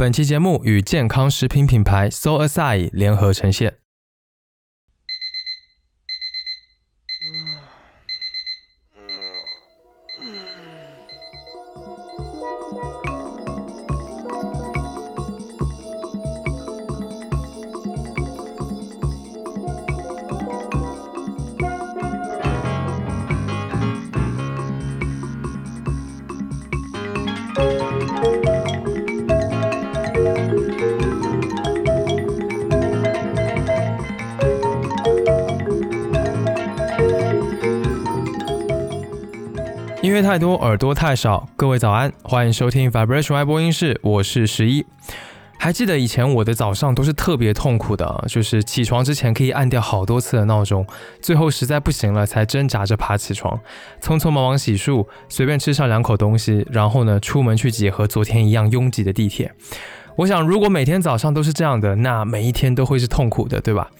本期节目与健康食品品牌 So Aside 联合呈现。多太少。各位早安，欢迎收听 Vibration Y 播音室，我是十一。还记得以前我的早上都是特别痛苦的，就是起床之前可以按掉好多次的闹钟，最后实在不行了才挣扎着爬起床，匆匆忙忙洗漱，随便吃上两口东西，然后呢出门去挤和昨天一样拥挤的地铁。我想，如果每天早上都是这样的，那每一天都会是痛苦的，对吧？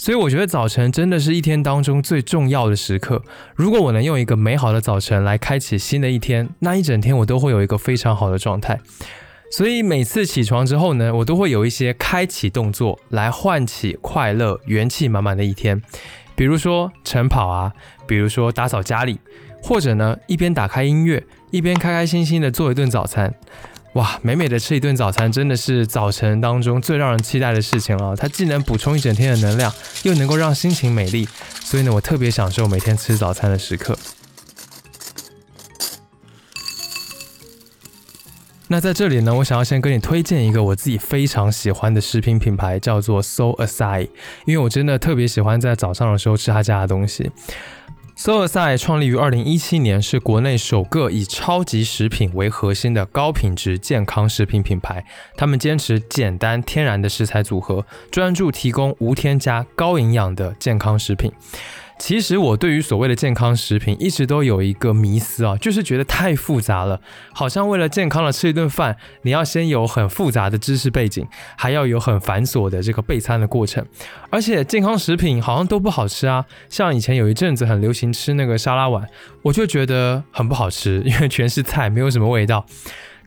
所以我觉得早晨真的是一天当中最重要的时刻。如果我能用一个美好的早晨来开启新的一天，那一整天我都会有一个非常好的状态。所以每次起床之后呢，我都会有一些开启动作来唤起快乐、元气满满的一天。比如说晨跑啊，比如说打扫家里，或者呢一边打开音乐，一边开开心心的做一顿早餐。哇，美美的吃一顿早餐，真的是早晨当中最让人期待的事情了。它既能补充一整天的能量，又能够让心情美丽，所以呢，我特别享受每天吃早餐的时刻。那在这里呢，我想要先跟你推荐一个我自己非常喜欢的食品品牌，叫做 So Aside，因为我真的特别喜欢在早上的时候吃他家的东西。Soul si 创立于二零一七年，是国内首个以超级食品为核心的高品质健康食品品牌。他们坚持简单天然的食材组合，专注提供无添加、高营养的健康食品。其实我对于所谓的健康食品一直都有一个迷思啊，就是觉得太复杂了，好像为了健康的吃一顿饭，你要先有很复杂的知识背景，还要有很繁琐的这个备餐的过程，而且健康食品好像都不好吃啊。像以前有一阵子很流行吃那个沙拉碗，我就觉得很不好吃，因为全是菜，没有什么味道。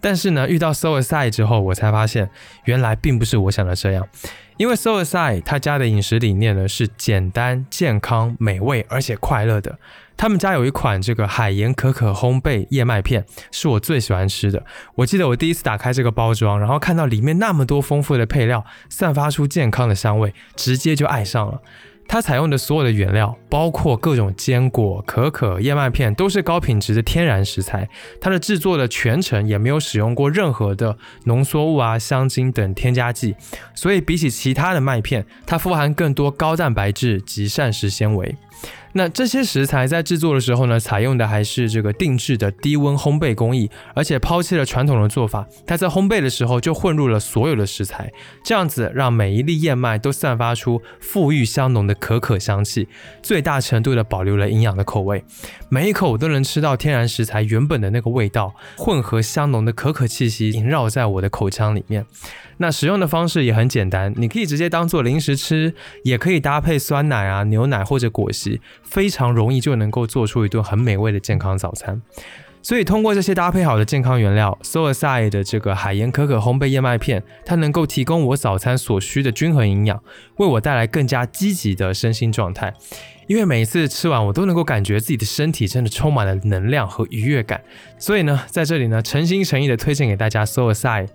但是呢，遇到 So Aside 之后，我才发现原来并不是我想的这样。因为 So Aside 他家的饮食理念呢是简单、健康、美味，而且快乐的。他们家有一款这个海盐可可烘焙燕麦片，是我最喜欢吃的。我记得我第一次打开这个包装，然后看到里面那么多丰富的配料，散发出健康的香味，直接就爱上了。它采用的所有的原料，包括各种坚果、可可、燕麦片，都是高品质的天然食材。它的制作的全程也没有使用过任何的浓缩物啊、香精等添加剂，所以比起其他的麦片，它富含更多高蛋白质及膳食纤维。那这些食材在制作的时候呢，采用的还是这个定制的低温烘焙工艺，而且抛弃了传统的做法。它在烘焙的时候就混入了所有的食材，这样子让每一粒燕麦都散发出馥郁香浓的可可香气，最大程度的保留了营养的口味。每一口我都能吃到天然食材原本的那个味道，混合香浓的可可气息萦绕在我的口腔里面。那使用的方式也很简单，你可以直接当做零食吃，也可以搭配酸奶啊、牛奶或者果昔，非常容易就能够做出一顿很美味的健康早餐。所以通过这些搭配好的健康原料，So Aside 的这个海盐可可烘焙燕麦片，它能够提供我早餐所需的均衡营养，为我带来更加积极的身心状态。因为每一次吃完，我都能够感觉自己的身体真的充满了能量和愉悦感。所以呢，在这里呢，诚心诚意的推荐给大家 So Aside。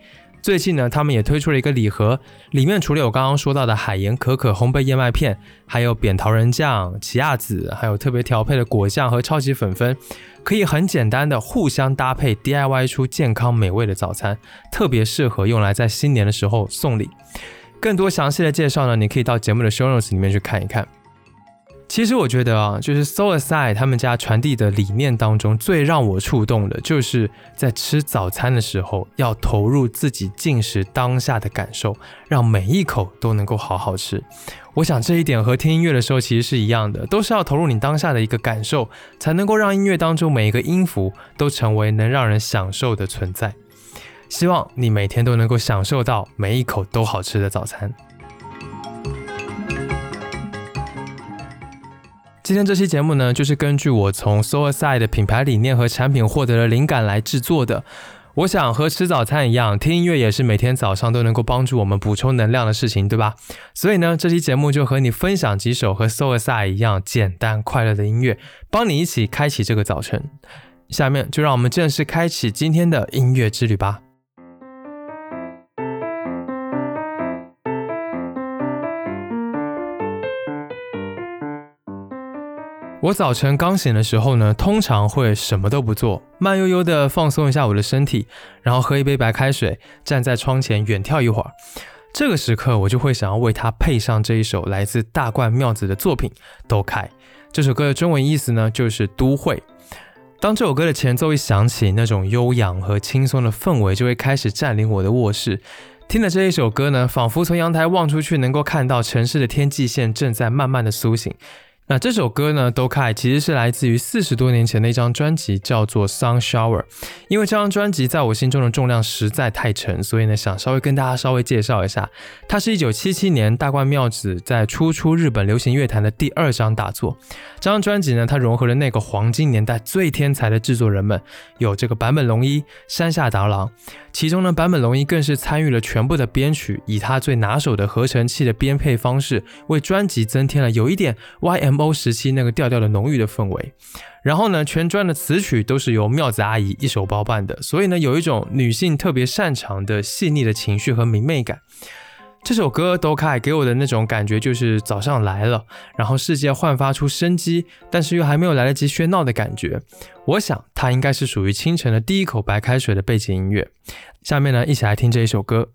最近呢，他们也推出了一个礼盒，里面除了有刚刚说到的海盐可可烘焙燕麦片，还有扁桃仁酱、奇亚籽，还有特别调配的果酱和超级粉粉，可以很简单的互相搭配 DIY 出健康美味的早餐，特别适合用来在新年的时候送礼。更多详细的介绍呢，你可以到节目的 show notes 里面去看一看。其实我觉得啊，就是 So Aside 他们家传递的理念当中，最让我触动的，就是在吃早餐的时候，要投入自己进食当下的感受，让每一口都能够好好吃。我想这一点和听音乐的时候其实是一样的，都是要投入你当下的一个感受，才能够让音乐当中每一个音符都成为能让人享受的存在。希望你每天都能够享受到每一口都好吃的早餐。今天这期节目呢，就是根据我从 So Aside 品牌理念和产品获得的灵感来制作的。我想和吃早餐一样，听音乐也是每天早上都能够帮助我们补充能量的事情，对吧？所以呢，这期节目就和你分享几首和 So Aside 一样简单快乐的音乐，帮你一起开启这个早晨。下面就让我们正式开启今天的音乐之旅吧。我早晨刚醒的时候呢，通常会什么都不做，慢悠悠的放松一下我的身体，然后喝一杯白开水，站在窗前远眺一会儿。这个时刻，我就会想要为它配上这一首来自大冠妙子的作品《都开》。这首歌的中文意思呢，就是都会。当这首歌的前奏一响起，那种悠扬和轻松的氛围就会开始占领我的卧室。听了这一首歌呢，仿佛从阳台望出去，能够看到城市的天际线正在慢慢的苏醒。那这首歌呢，都开其实是来自于四十多年前的一张专辑，叫做《Sun Shower》。因为这张专辑在我心中的重量实在太沉，所以呢，想稍微跟大家稍微介绍一下。它是一九七七年大冠妙子在初出日本流行乐坛的第二张大作。这张专辑呢，它融合了那个黄金年代最天才的制作人们，有这个坂本龙一、山下达郎。其中呢，坂本龙一更是参与了全部的编曲，以他最拿手的合成器的编配方式，为专辑增添了有一点 Y.M M O 时期那个调调的浓郁的氛围。然后呢，全专的词曲都是由妙子阿姨一手包办的，所以呢，有一种女性特别擅长的细腻的情绪和明媚感。这首歌《都开》给我的那种感觉就是早上来了，然后世界焕发出生机，但是又还没有来得及喧闹的感觉。我想它应该是属于清晨的第一口白开水的背景音乐。下面呢，一起来听这一首歌。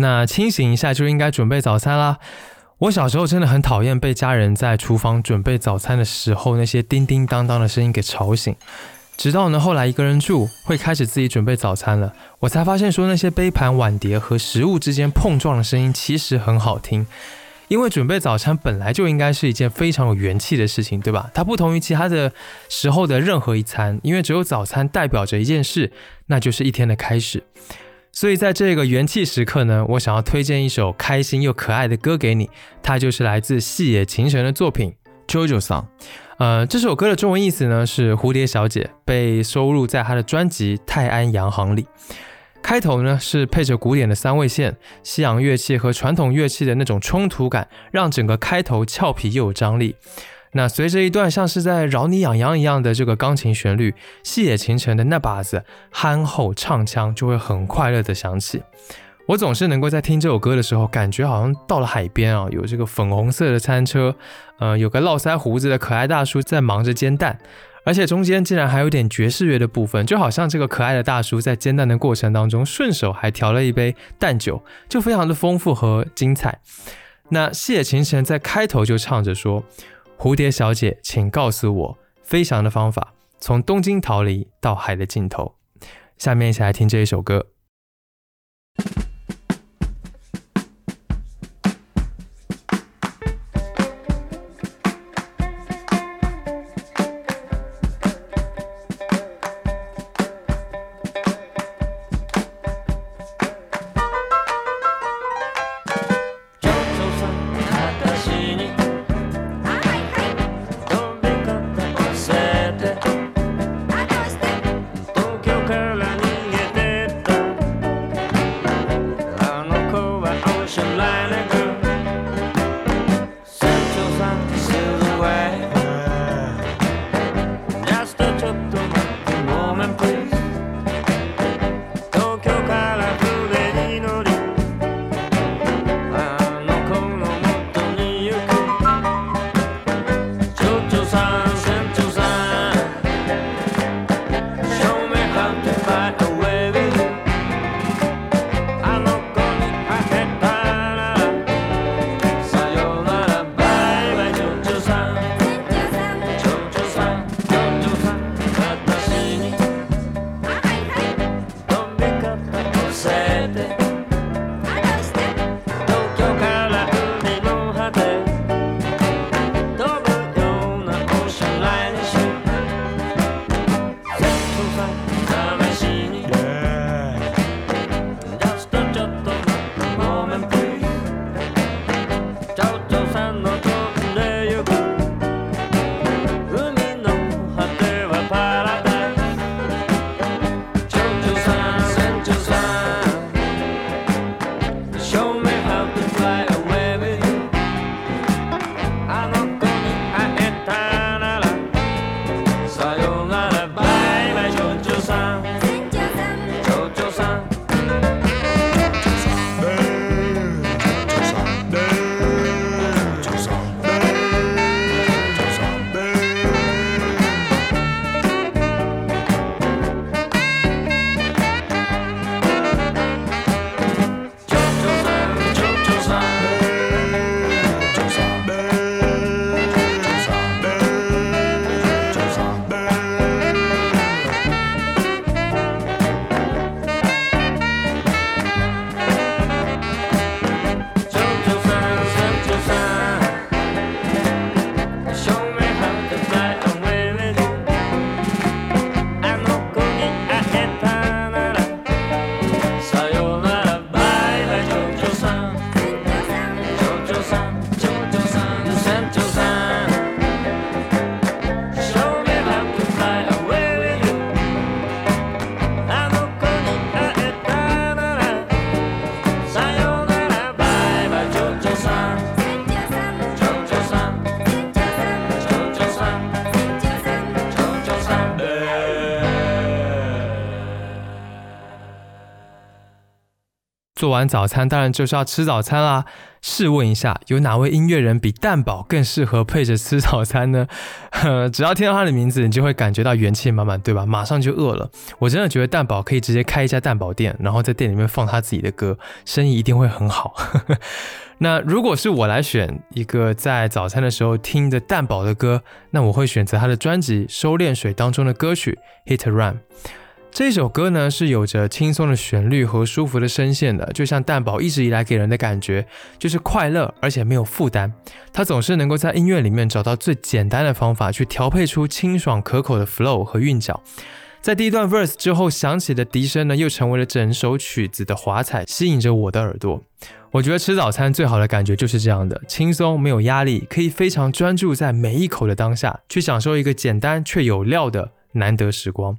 那清醒一下就应该准备早餐啦。我小时候真的很讨厌被家人在厨房准备早餐的时候那些叮叮当当的声音给吵醒。直到呢后来一个人住，会开始自己准备早餐了，我才发现说那些杯盘碗碟和食物之间碰撞的声音其实很好听。因为准备早餐本来就应该是一件非常有元气的事情，对吧？它不同于其他的时候的任何一餐，因为只有早餐代表着一件事，那就是一天的开始。所以在这个元气时刻呢，我想要推荐一首开心又可爱的歌给你，它就是来自细野晴臣的作品《JoJo Song》。呃，这首歌的中文意思呢是蝴蝶小姐，被收录在她的专辑《泰安洋行》里。开头呢是配着古典的三味线，西洋乐器和传统乐器的那种冲突感，让整个开头俏皮又有张力。那随着一段像是在挠你痒痒一样的这个钢琴旋律，细野晴臣的那把子憨厚唱腔就会很快乐的响起。我总是能够在听这首歌的时候，感觉好像到了海边啊，有这个粉红色的餐车，呃，有个络腮胡子的可爱大叔在忙着煎蛋。而且中间竟然还有点爵士乐的部分，就好像这个可爱的大叔在煎蛋的过程当中，顺手还调了一杯蛋酒，就非常的丰富和精彩。那谢晴晨在开头就唱着说：“蝴蝶小姐，请告诉我飞翔的方法，从东京逃离到海的尽头。”下面一起来听这一首歌。fight. 早餐当然就是要吃早餐啦。试问一下，有哪位音乐人比蛋堡更适合配着吃早餐呢？只要听到他的名字，你就会感觉到元气满满，对吧？马上就饿了。我真的觉得蛋堡可以直接开一家蛋堡店，然后在店里面放他自己的歌，生意一定会很好。那如果是我来选一个在早餐的时候听的蛋堡的歌，那我会选择他的专辑《收敛水》当中的歌曲《Hit Run》。这首歌呢是有着轻松的旋律和舒服的声线的，就像蛋堡一直以来给人的感觉，就是快乐而且没有负担。他总是能够在音乐里面找到最简单的方法去调配出清爽可口的 flow 和韵脚。在第一段 verse 之后响起的笛声呢，又成为了整首曲子的华彩，吸引着我的耳朵。我觉得吃早餐最好的感觉就是这样的，轻松没有压力，可以非常专注在每一口的当下，去享受一个简单却有料的难得时光。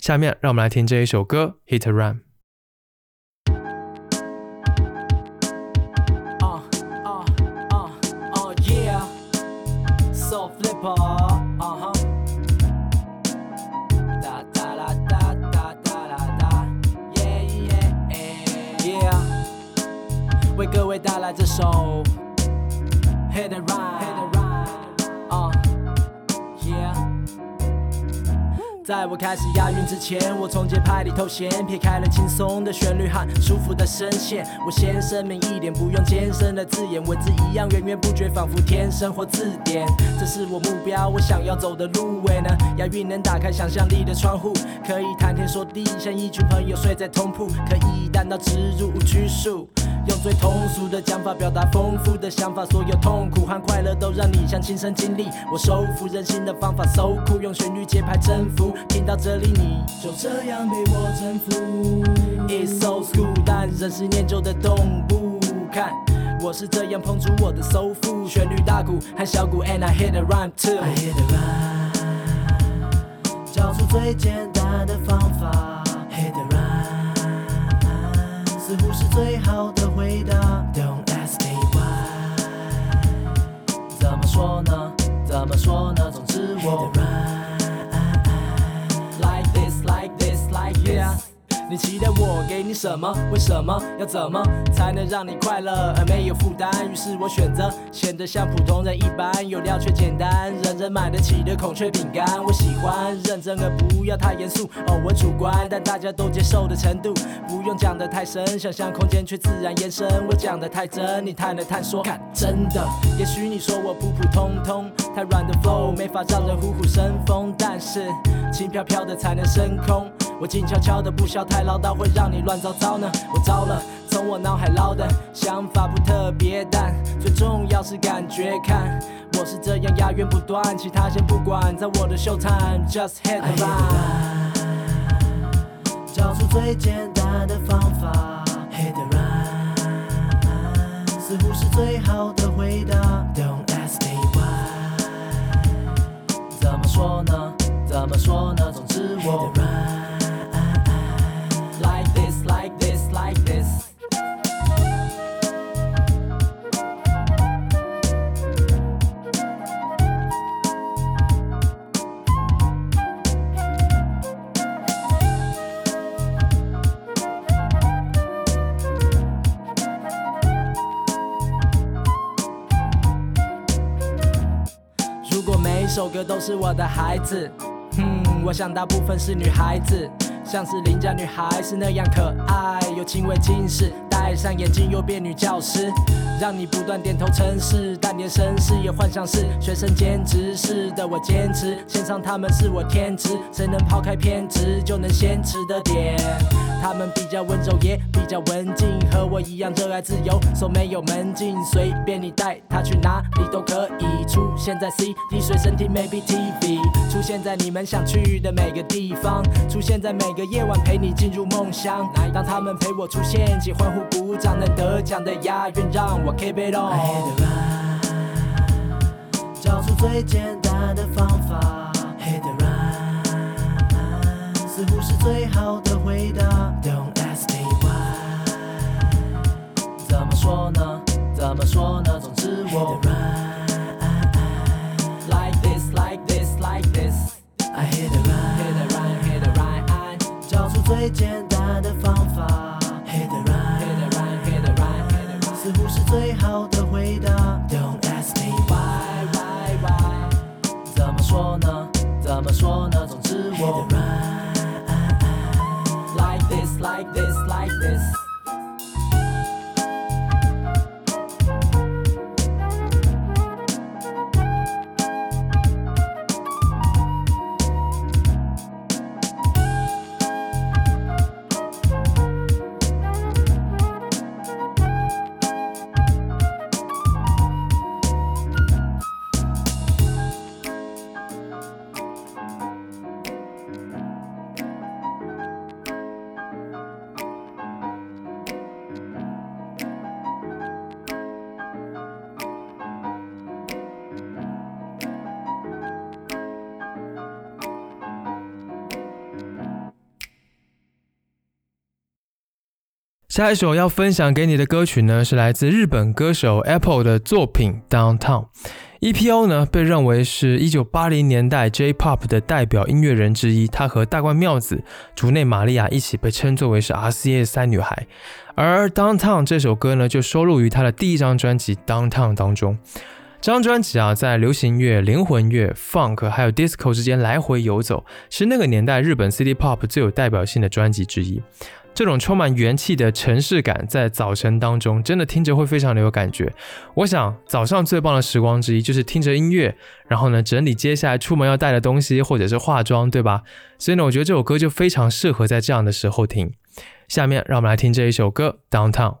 下面让我们来听这一首歌《Hit Run》。为各位带来这首《Hit Run》。在我开始押韵之前，我从节拍里偷闲撇开了轻松的旋律和舒服的声线。我先声明一点，不用艰深的字眼，文字一样源源不绝，仿佛天生或字典。这是我目标，我想要走的路。为呢，押韵能打开想象力的窗户，可以谈天说地，像一群朋友睡在同铺，可以单刀直入无拘束。用最通俗的讲法表达丰富的想法，所有痛苦和快乐都让你像亲身经历。我收服人心的方法，so cool，用旋律节拍征服。听到这里，你就这样被我征服。It's so cool，但仍是念旧的动物。看，我是这样碰出我的收复，旋律大鼓和小鼓，and I hit the rhyme too。I hit the rhyme，找出最简单的方法。什么？为什么要怎么才能让你快乐而没有负担？于是我选择显得像普通人一般，有料却简单，人人买得起的孔雀饼干。我喜欢认真而不要太严肃，哦，我主观，但大家都接受的程度，不用讲得太深，想象空间却自然延伸。我讲得太真，你探了探说，看真的。也许你说我普普通通，太软的 flow 没法让人虎虎生风，但是轻飘飘的才能升空。我静悄悄的，不笑太唠叨，会让你乱糟糟呢。我糟了，从我脑海捞的想法不特别，但最重要是感觉。看，我是这样押韵不断，其他先不管，在我的秀 time，just hit the run。找出最简单的方法，hit the run，似乎是最好的回答。Don't ask me why，怎么说呢？怎么说呢？总之我。都是我的孩子，嗯，我想大部分是女孩子，像是邻家女孩是那样可爱，有轻微近视，戴上眼镜又变女教师。让你不断点头称是，但连绅士也幻想是学生兼职是的，我坚持线上他们是我天职，谁能抛开偏执就能先持的点。他们比较温柔也比较文静，和我一样热爱自由，说没有门禁，随便你带他去哪里都可以。出现在 CD 随身听，maybe TV，出现在你们想去的每个地方，出现在每个夜晚陪你进入梦乡。当他们陪我出现，请欢呼鼓掌，能得奖的押韵让我。Keep it on，找出最简单的方法。似乎是最好的回答。Don't ask me why，怎么说呢？怎么说呢？总之我。right，like this, like this, like this. I hit the run, hit the run, hit the run. 找出最简下一首要分享给你的歌曲呢，是来自日本歌手 Apple 的作品《Downtown》。EPO 呢，被认为是一九八零年代 J-Pop 的代表音乐人之一，他和大关妙子、竹内玛利亚一起被称作为是 RCA 三女孩。而《Downtown》这首歌呢，就收录于他的第一张专辑《Downtown》当中。这张专辑啊，在流行乐、灵魂乐、Funk 还有 Disco 之间来回游走，是那个年代日本 City Pop 最有代表性的专辑之一。这种充满元气的城市感，在早晨当中，真的听着会非常的有感觉。我想，早上最棒的时光之一，就是听着音乐，然后呢，整理接下来出门要带的东西，或者是化妆，对吧？所以呢，我觉得这首歌就非常适合在这样的时候听。下面，让我们来听这一首歌《Downtown》。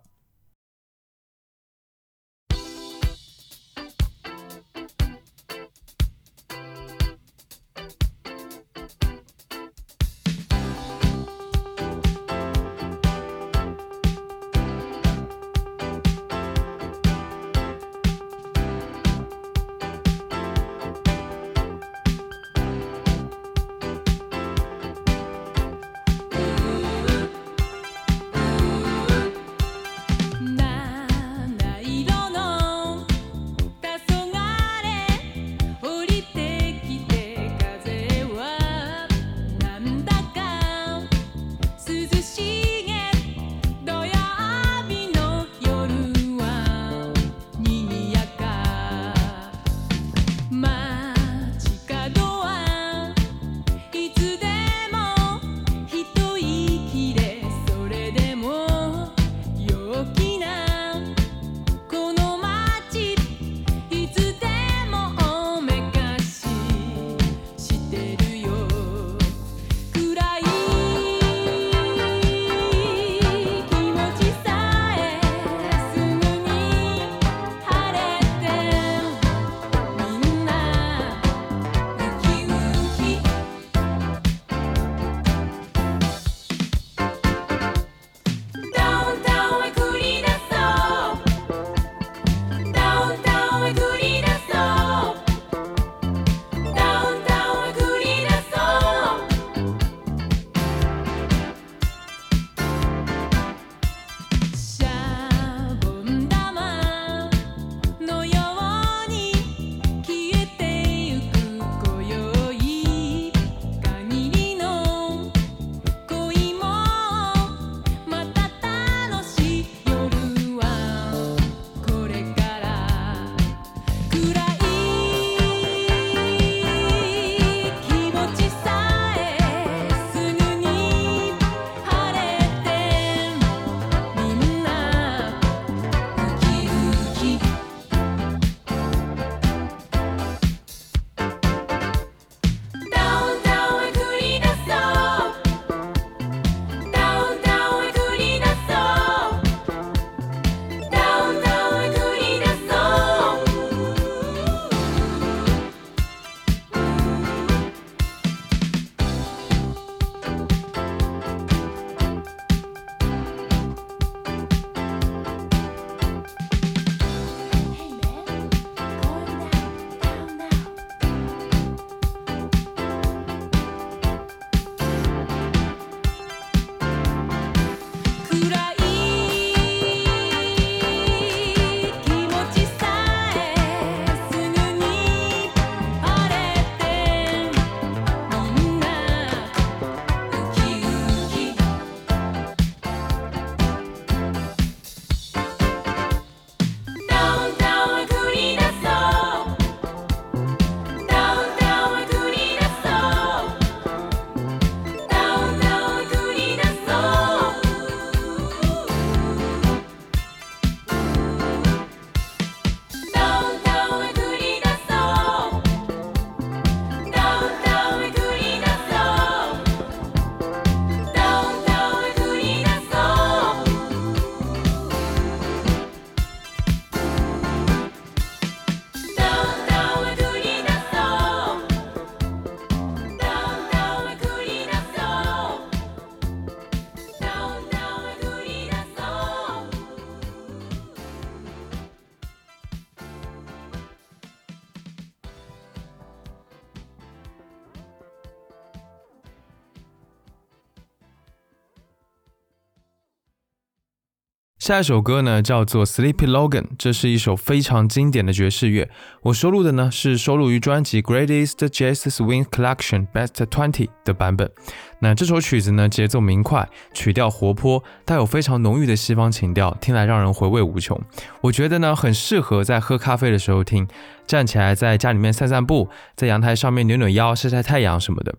下一首歌呢叫做 Sleepy Logan，这是一首非常经典的爵士乐。我收录的呢是收录于专辑 Greatest Jazz Swing Collection Best Twenty 的版本。那这首曲子呢节奏明快，曲调活泼，带有非常浓郁的西方情调，听来让人回味无穷。我觉得呢很适合在喝咖啡的时候听，站起来在家里面散散步，在阳台上面扭扭腰、晒晒太阳什么的。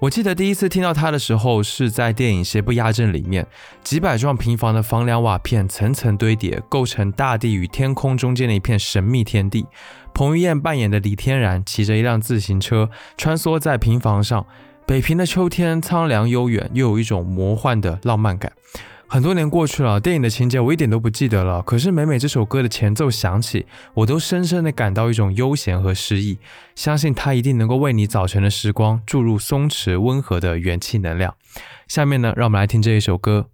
我记得第一次听到它的时候，是在电影《邪不压正》里面，几百幢平房的房梁瓦片层层堆叠，构成大地与天空中间的一片神秘天地。彭于晏扮演的李天然骑着一辆自行车穿梭在平房上，北平的秋天苍凉悠远，又有一种魔幻的浪漫感。很多年过去了，电影的情节我一点都不记得了。可是每每这首歌的前奏响起，我都深深的感到一种悠闲和诗意。相信它一定能够为你早晨的时光注入松弛温和的元气能量。下面呢，让我们来听这一首歌。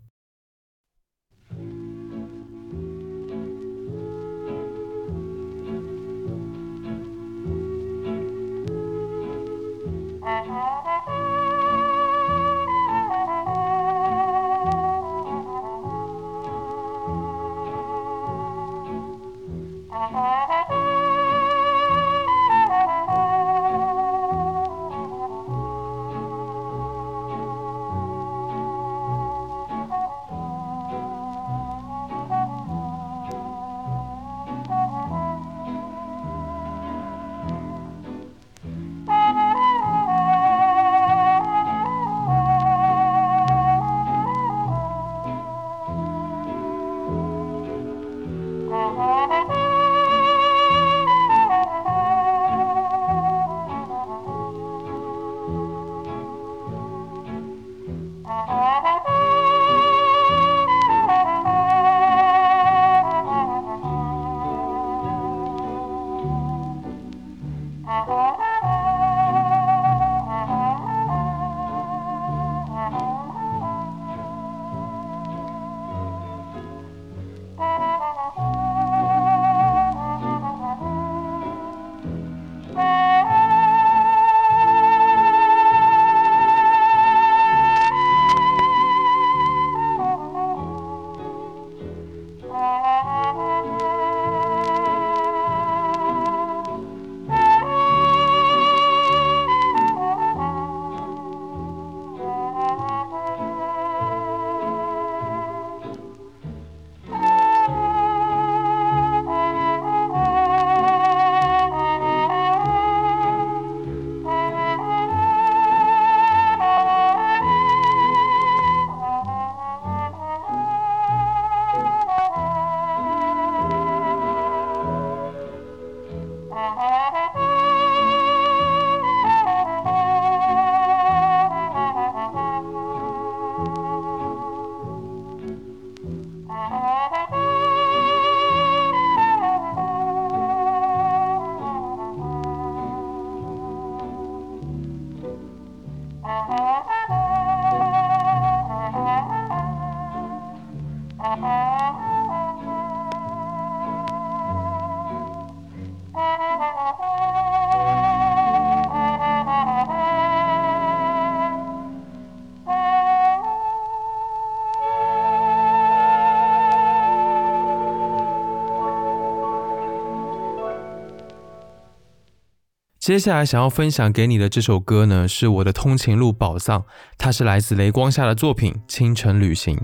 接下来想要分享给你的这首歌呢，是我的通勤录宝藏，它是来自雷光下的作品《清晨旅行》。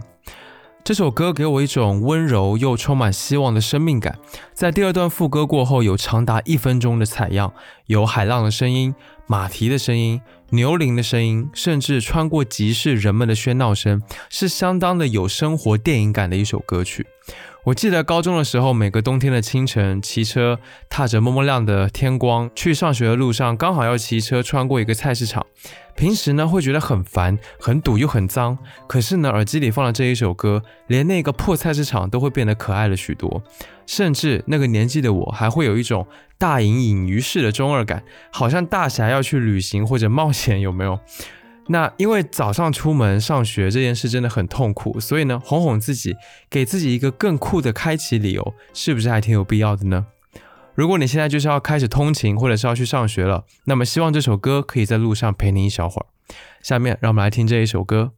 这首歌给我一种温柔又充满希望的生命感。在第二段副歌过后，有长达一分钟的采样，有海浪的声音、马蹄的声音、牛铃的声音，甚至穿过集市人们的喧闹声，是相当的有生活电影感的一首歌曲。我记得高中的时候，每个冬天的清晨，骑车踏着蒙蒙亮的天光去上学的路上，刚好要骑车穿过一个菜市场。平时呢会觉得很烦、很堵又很脏，可是呢耳机里放了这一首歌，连那个破菜市场都会变得可爱了许多。甚至那个年纪的我，还会有一种大隐隐于市的中二感，好像大侠要去旅行或者冒险，有没有？那因为早上出门上学这件事真的很痛苦，所以呢，哄哄自己，给自己一个更酷的开启理由，是不是还挺有必要的呢？如果你现在就是要开始通勤，或者是要去上学了，那么希望这首歌可以在路上陪你一小会儿。下面让我们来听这一首歌。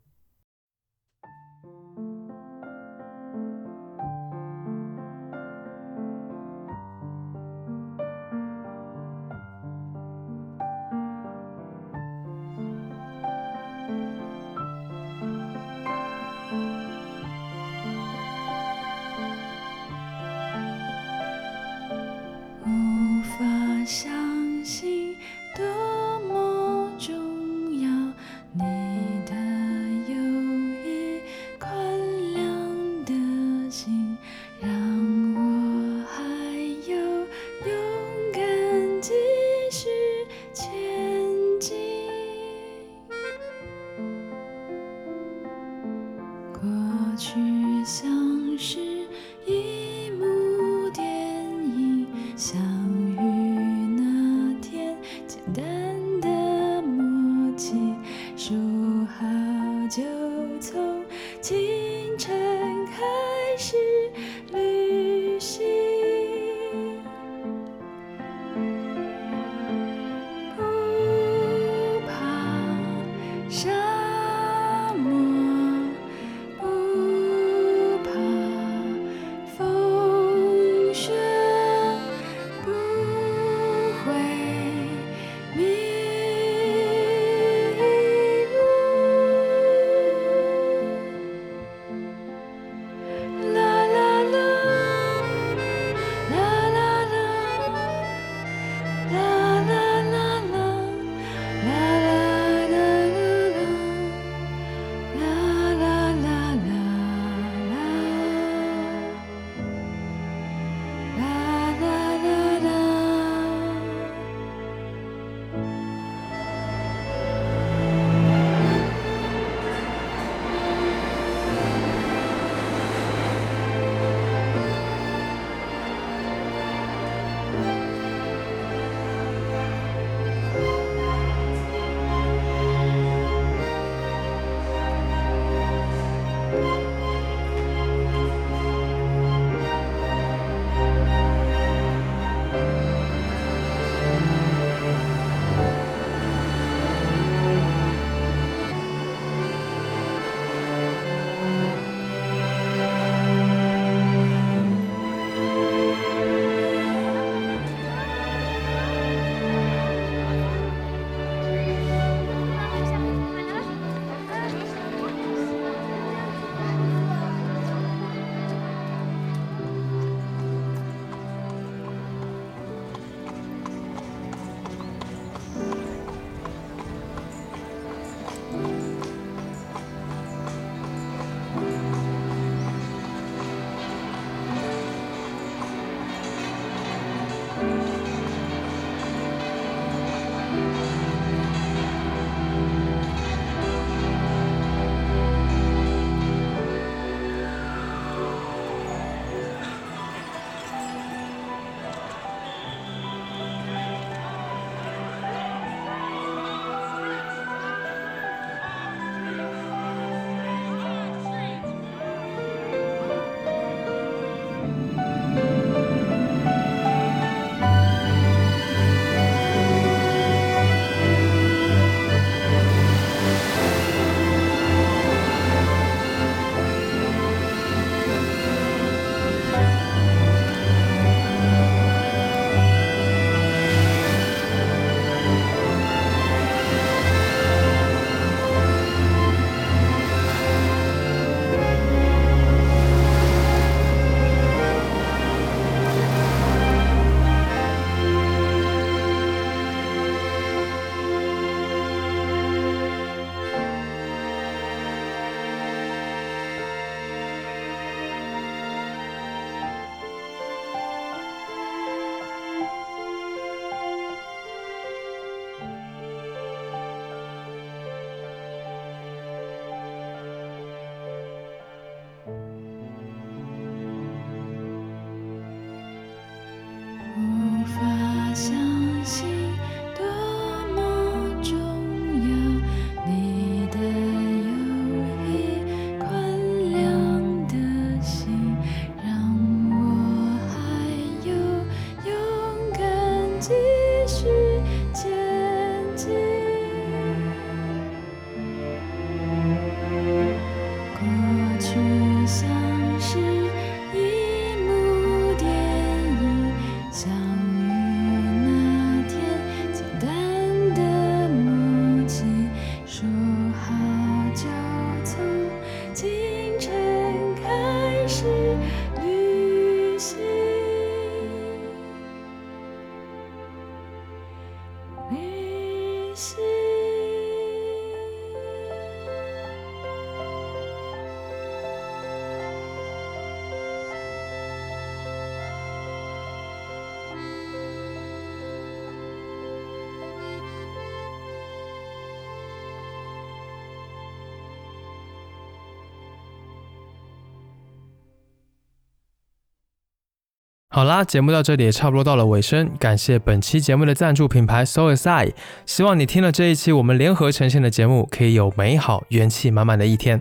好啦，节目到这里也差不多到了尾声，感谢本期节目的赞助品牌 So Aside，希望你听了这一期我们联合呈现的节目，可以有美好元气满满的一天。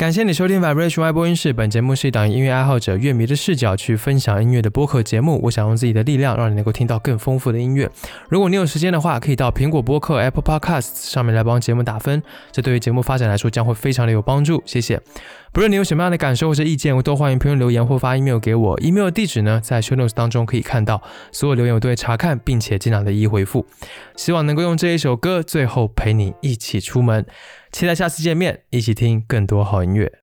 感谢你收听 Vibration 外播音室，本节目是一档音乐爱好者乐迷的视角去分享音乐的播客节目。我想用自己的力量，让你能够听到更丰富的音乐。如果你有时间的话，可以到苹果播客 Apple Podcasts 上面来帮节目打分，这对于节目发展来说将会非常的有帮助。谢谢。不论你有什么样的感受或者意见，我都欢迎评论留言或发 email 给我。email 的地址呢，在 show notes 当中可以看到。所有留言我都会查看，并且尽量的一一回复。希望能够用这一首歌，最后陪你一起出门。期待下次见面，一起听更多好音乐。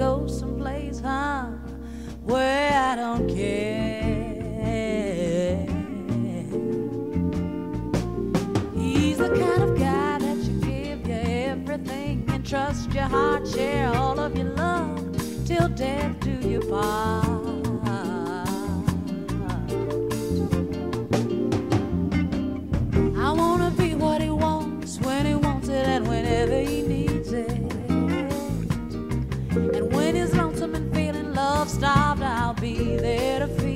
go someplace, huh? Where I don't care. He's the kind of guy that you give you everything and trust your heart, share all of your love till death do you part. be there to feel.